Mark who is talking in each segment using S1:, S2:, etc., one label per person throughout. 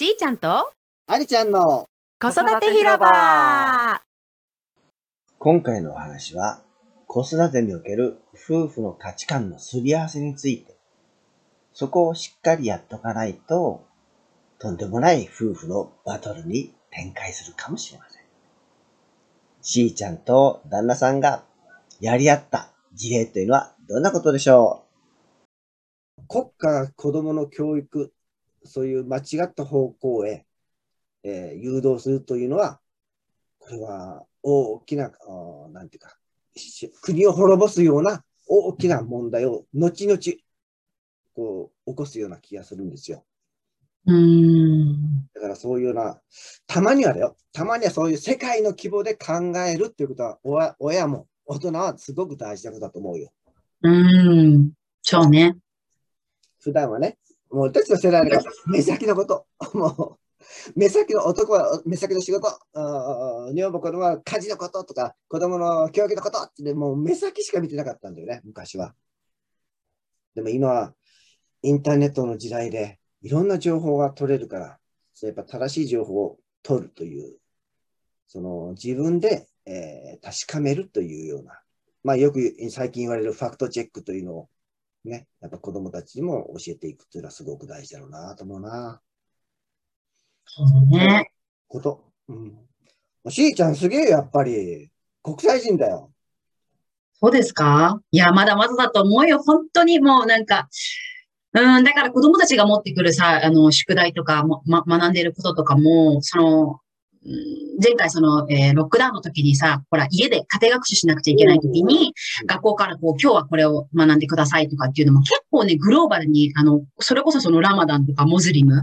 S1: しーちゃんと
S2: ありちゃんの
S1: 子育て広場。
S3: 今回のお話は、子育てにおける夫婦の価値観のすり合わせについて、そこをしっかりやっとかないと、とんでもない夫婦のバトルに展開するかもしれません。しーちゃんと旦那さんがやり合った事例というのはどんなことでしょ
S2: 国家が子供の教育、そういう間違った方向へ、えー誘導するというのは、これは大きな、なんていうか、し国を滅ぼすような大きな問題を後々こう起こすような気がするんですよ。
S4: うーん。
S2: だからそういうような、たまにはだよ、たまにはそういう世界の規模で考えるっていうことは、親親も大人はすごく大事なことだと思うよ。
S4: うーん。そうね。
S2: 普段はね、もう私の世代だから目先のこと、もう目先の男は目先の仕事、あ女房子供は家事のこととか、子供の教育のことって、もう目先しか見てなかったんだよね、昔は。でも今はインターネットの時代でいろんな情報が取れるから、そうやっぱ正しい情報を取るという、その自分で、えー確かめるというような、まあよく最近言われるファクトチェックというのをね、やっぱ子供たちにも教えていくっていうのはすごく大事だろうなと思うな。
S4: そうね。
S2: こと。うん。しーちゃんすげえやっぱり国際人だよ。
S4: そうですか？いや、まだまだだと思うよ。本当にもうなんか、うん、だから子供たちが持ってくるさ、あの、宿題とかも、ま、学んでいることとかも、その、うん前回その、えーロックダウンの時にさ、ほら、家で家庭学習しなくちゃいけない時に、学校からこう、今日はこれを学んでくださいとかっていうのも結構ね、グローバルに、あの、それこそそのラマダンとかモズリム、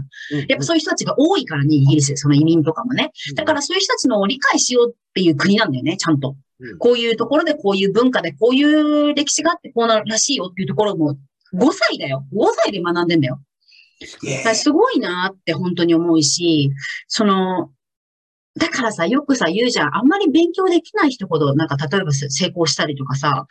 S4: やっぱそういう人たちが多いからね、イギリス、その移民とかもね。だからそういう人たちのを理解しようっていう国なんだよね、ちゃんと。
S2: うん
S4: こういうところでこういう文化でこういう歴史があってこうなるらしいよっていうところも5歳だよ。5歳で学んでんだよ。
S2: す
S4: ごいなって本当に思うし、その、だからさ、よくさ、言うじゃん。あんまり勉強できない人ほど、なんか例えば成功したりとかさ、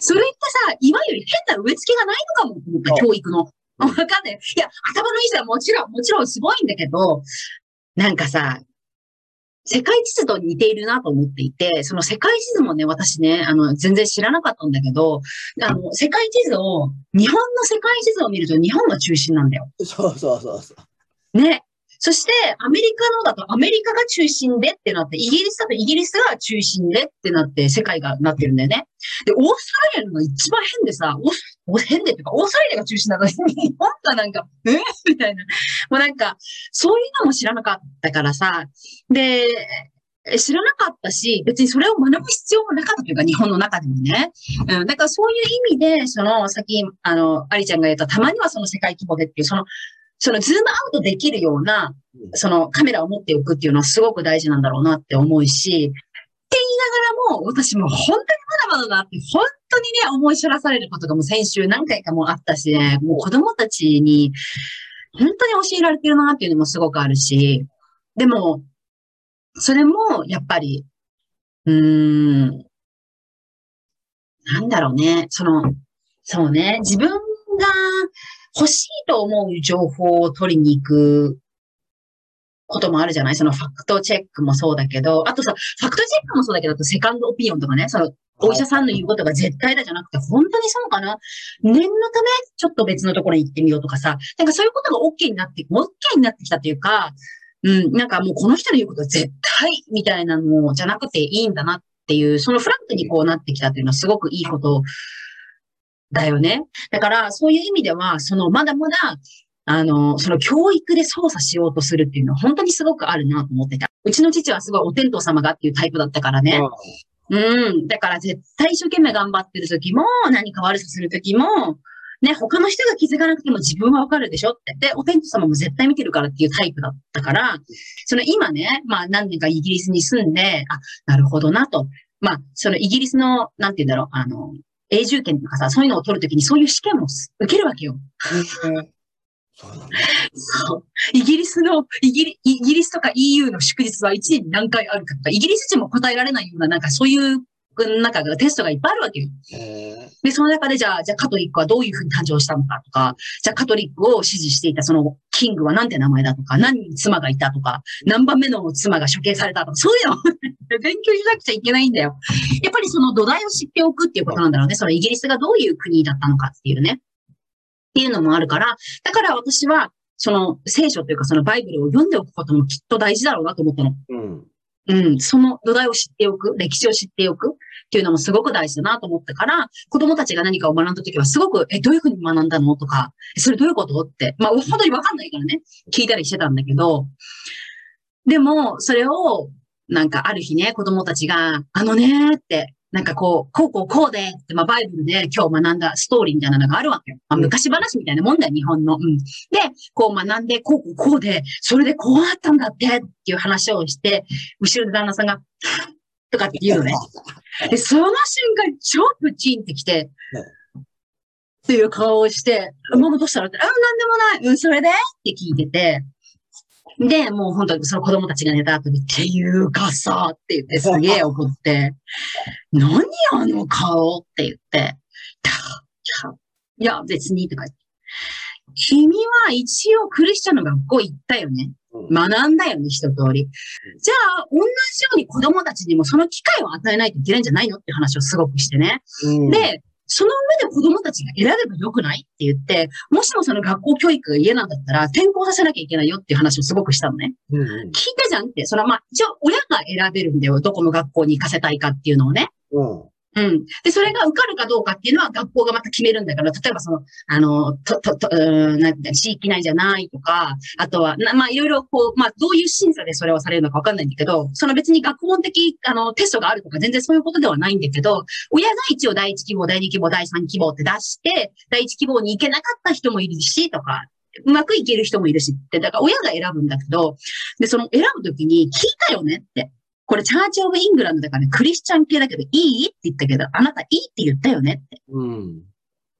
S4: それってさ、いわゆる変な植え付けがないのかも教育の。わかんない。いや、頭のいい人はもちろん、もちろんすごいんだけど、なんかさ、世界地図と似ているなと思っていて、その世界地図もね、私ね、あの、全然知らなかったんだけど、あの、世界地図を、日本の世界地図を見ると日本が中心なんだよ。
S2: そうそうそうそう。
S4: ね。そして、アメリカのだとアメリカが中心でってなって、イギリスだとイギリスが中心でってなって、世界がなってるんだよね。で、オーストラリアのが一番変でさ、オースお変でっていうか、オーストラリアが中心なのに、日本がなんか、えみたいな。もうなんか、そういうのも知らなかったからさ、で、知らなかったし、別にそれを学ぶ必要もなかったというか、日本の中でもね。うん、だからそういう意味で、その、さっき、あの、アリちゃんが言った、たまにはその世界規模でっていう、その、そのズームアウトできるような、
S2: うん。
S4: そのカメラを持っておくっていうのはすごく大事なんだろうなって思うし、って言いながらも、私も本当にまだまだだって、本当にね、思い知らされることがもう先週何回かもあったしね、もう子供たちに、本当に教えられてるなっていうのもすごくあるし、でも、それも、やっぱり、うーん、なんだろうね、その、そうね、自分が欲しいと思う情報を取りに行くこともあるじゃない？そのファクトチェックもそうだけど、あとさ、ファクトチェックもそうだけど、あとセカンドオピニオンとかね、その、お医者さんの言うことが絶対だじゃなくて、本当にそうかな？念のため、ちょっと別のところに行ってみようとかさ、なんかそういうことが OK になって、OK になってきたというか、うん、なんかもうこの人の言うこと絶対みたいなのじゃなくていいんだなっていう、そのフラットにこうなってきたっていうのはすごくいいことだよね。だから、そういう意味では、その、まだまだ、あの、その教育で操作しようとするっていうのは本当にすごくあるなと思ってた。うちの父はすごいお天道様がっていうタイプだったからね。うん。だから絶対一生懸命頑張ってる時も、何か悪さする時も、ね、他の人が気づかなくても自分はわかるでしょって。で、お天道様も絶対見てるからっていうタイプだったから、その今ね、まあ何年かイギリスに住んで、あ、なるほどなと。まあ、そのイギリスの、なんて言うんだろう、あの、永住権とかさ、そういうのを取るときにそういう試験も受けるわけよ。
S2: そう。
S4: そう。イギリスの、イギリ、イギリスとか EU の祝日は1年に何回あるかとか、イギリス人も答えられないような、なんかそういうなんかテストがいっぱいあるわけよ。
S2: え
S4: で、その中でじゃあ、じゃあカトリックはどういうふうに誕生したのかとか、じゃあカトリックを支持していたそのキングはなんて名前だとか、何人妻がいたとか、何番目の妻が処刑されたとか、そういうのを 勉強しなくちゃいけないんだよ。やっぱりその土台を知っておくっていうことなんだろうね。そのイギリスがどういう国だったのかっていうね。っていうのもあるから、だから私は、その聖書というかそのバイブルを読んでおくこともきっと大事だろうなと思ったの。
S2: うん。
S4: うん、その土台を知っておく、歴史を知っておくっていうのもすごく大事だなと思ったから、子供たちが何かを学んだ時はすごく、え、どういうふうに学んだのとか、それどういうことって、まあ本当にわかんないからね、聞いたりしてたんだけど、でも、それを、なんかある日ね、子供たちが、あのねーって、なんかこう、こうこうこうでまあバイブルで今日学んだストーリーみたいなのがあるわけよ。まあ
S2: うん
S4: 昔話みたいなもんだよ、日本の。うん。で、こう学んで、こうこうこうで、それでこうあったんだってっていう話をして、後ろで旦那さんが、とかって言うのね。で、その瞬間、超プチンってきて、っていう顔をして、ママどうしたのって、あ、なんでもない。うん、それで？って聞いてて、で、もう本当にその子供たちが寝た後に、っていうかさ、って言ってすげえ怒って、何あの顔？って言って、いや、別にとか言って。君は一応クリスチャンの学校行ったよね？
S2: うん
S4: 学んだよね、一通り。じゃあ、同じように子供たちにもその機会を与えないといけないんじゃないの？って話をすごくしてね。
S2: うん、
S4: で、その上で子供たちが選べばよくないって言って、もしもその学校教育が嫌なんだったら転校させなきゃいけないよっていう話をすごくしたのね。
S2: うんうん
S4: 聞いたじゃんって、そのまあ、一応親が選べるんだよ。どこの学校に行かせたいかっていうのをね。
S2: うん
S4: うん。で、それが受かるかどうかっていうのは学校がまた決めるんだから、例えばその、あの、と、と、と、うんなんて地域内じゃないとか、あとは、まあ、いろいろこう、まあ、どういう審査でそれをされるのかわかんないんだけど、その別に学問的、あの、テストがあるとか全然そういうことではないんだけど、親が一応第一希望、第二希望、第三希望って出して、第一希望に行けなかった人もいるし、とか、うまくいける人もいるしって、だから親が選ぶんだけど、で、その選ぶときに聞いたよねって。これチャーチオブイングランドだから、ね、クリスチャン系だけどいい？って言ったけど、あなたいいって言ったよねって。
S2: うん。
S4: っ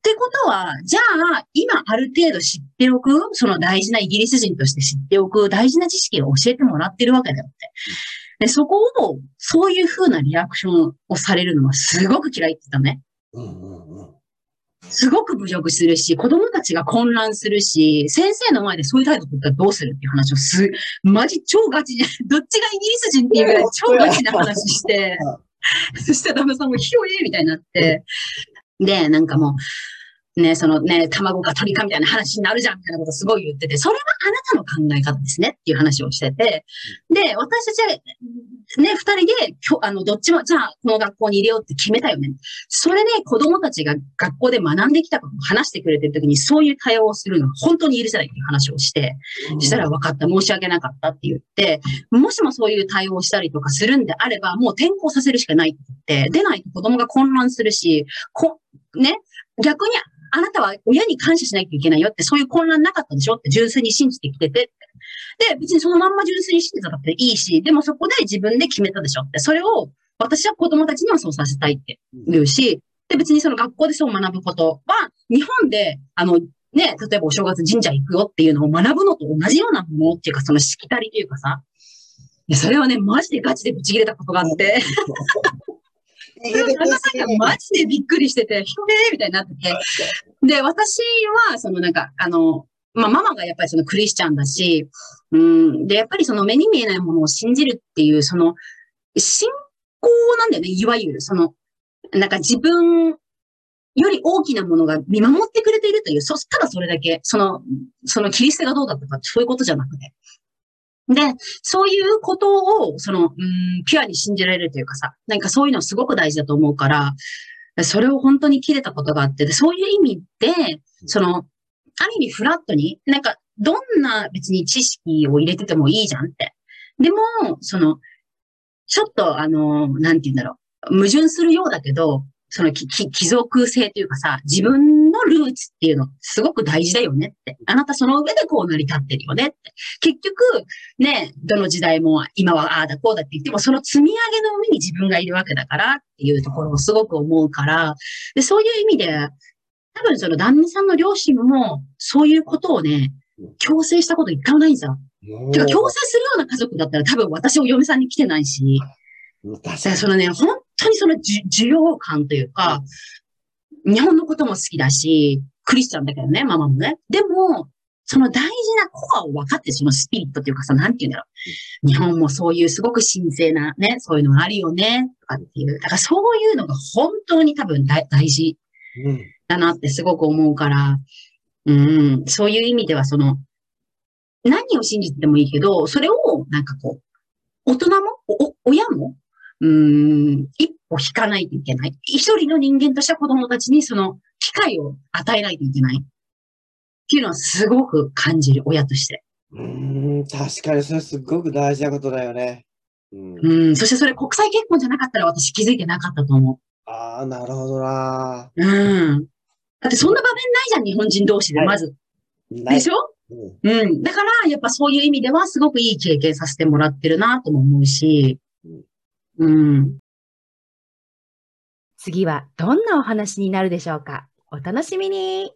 S4: てことは、じゃあ、今ある程度知っておく、その大事なイギリス人として知っておく大事な知識を教えてもらってるわけだよって。で、そこを、そういう風なリアクションをされるのはすごく嫌いって言ったのね。
S2: うんうんうん。
S4: すごく侮辱するし、子供たちが混乱するし、先生の前でそういう態度取ったらどうするっていう話をす、マジ超ガチで、どっちがイギリス人っていうぐらい超ガチな話して、そしたら旦那さんもひょえみたいになって、で、なんかもう、ね、そのね、卵か鳥かみたいな話になるじゃんみたいなことすごい言ってて、それはあなたの考え方ですねっていう話をしてて、で、私たちは、ね、二人で、きょあの、どっちも、じゃあ、この学校に入れようって決めたよね。それで子供たちが学校で学んできたことを話してくれてるときに、そういう対応をするのは本当に許せないっていう話をして、したら分かった、申し訳なかったって言って、もしもそういう対応をしたりとかするんであれば、もう転校させるしかないって言って、出ないと子供が混乱するし、こ、ね、逆にあなたは親に感謝しないといけないよって、そういう混乱なかったでしょ？って純粋に信じてきてて。で、別にそのまんま純粋に信じたっていいし、でもそこで自分で決めたでしょ？って、それを私は子供たちにはそうさせたいって言うし、で、別にその学校でそう学ぶことは、日本で、あの、ね、例えばお正月神社行くよっていうのを学ぶのと同じようなものっていうか、そのしきたりというかさ、いやそれはね、マジでガチでぶち切れたことがあって、マジでびっくりしてて、ひょえーみたいになってて。で、私は、そのなんか、あの、まあ、ママがやっぱりそのクリスチャンだし、うん、で、やっぱりその目に見えないものを信じるっていう、その、信仰なんだよね、いわゆる。その、なんか自分より大きなものが見守ってくれているという、そ、ただそれだけ、その、そのキリストがどうだったか、そういうことじゃなくて。で、そういうことを、その、うん、ピュアに信じられるというかさ、なんかそういうのすごく大事だと思うから、それを本当に切れたことがあって、でそういう意味で、その、ある意味フラットに、なんか、どんな別に知識を入れててもいいじゃんって。でも、その、ちょっと、あの、なんて言うんだろう、矛盾するようだけど、そのきき貴族性というかさ、自分のルーツっていうのすごく大事だよねって。あなたその上でこう成り立ってるよねって。結局、ね、どの時代も今はああだこうだって言っても、その積み上げの上に自分がいるわけだからっていうところをすごく思うから、で、そういう意味で、多分その旦那さんの両親も、そういうことをね、強制したこと一回もないんですよ。てか、強制するような家族だったら多分私を嫁さんに来てないし、そのね、本当にそのじ需要感というか、日本のことも好きだし、クリスチャンだけどね、ママもね。でも、その大事なコアを分かって、そのスピリットっていうかさ、なんて言うんだろう。日本もそういうすごく神聖なね、そういうのがあるよね、とかっていう。だからそういうのが本当に多分大大事
S2: うん。
S4: だなってすごく思うから、うん、そういう意味ではその、何を信じてもいいけど、それをなんかこう、大人も、おお親も、うん、一歩引かないといけない。一人の人間として子供たちにその機会を与えないといけない。っていうのはすごく感じる、親として。
S2: うーん、確かにそれすごく大事なことだよね。うん。
S4: うん、そしてそれ国際結婚じゃなかったら私気づいてなかったと思
S2: ああ、なるほどな。
S4: う。うん。だってそんな場面ないじゃん、日本人同士で、
S2: はい
S4: まず。でしょ？
S2: うん
S4: うん。だから、やっぱそういう意味では、すごくいい経験させてもらってるなとも思うし、うん。
S1: 次はどんなお話になるでしょうか？お楽しみに。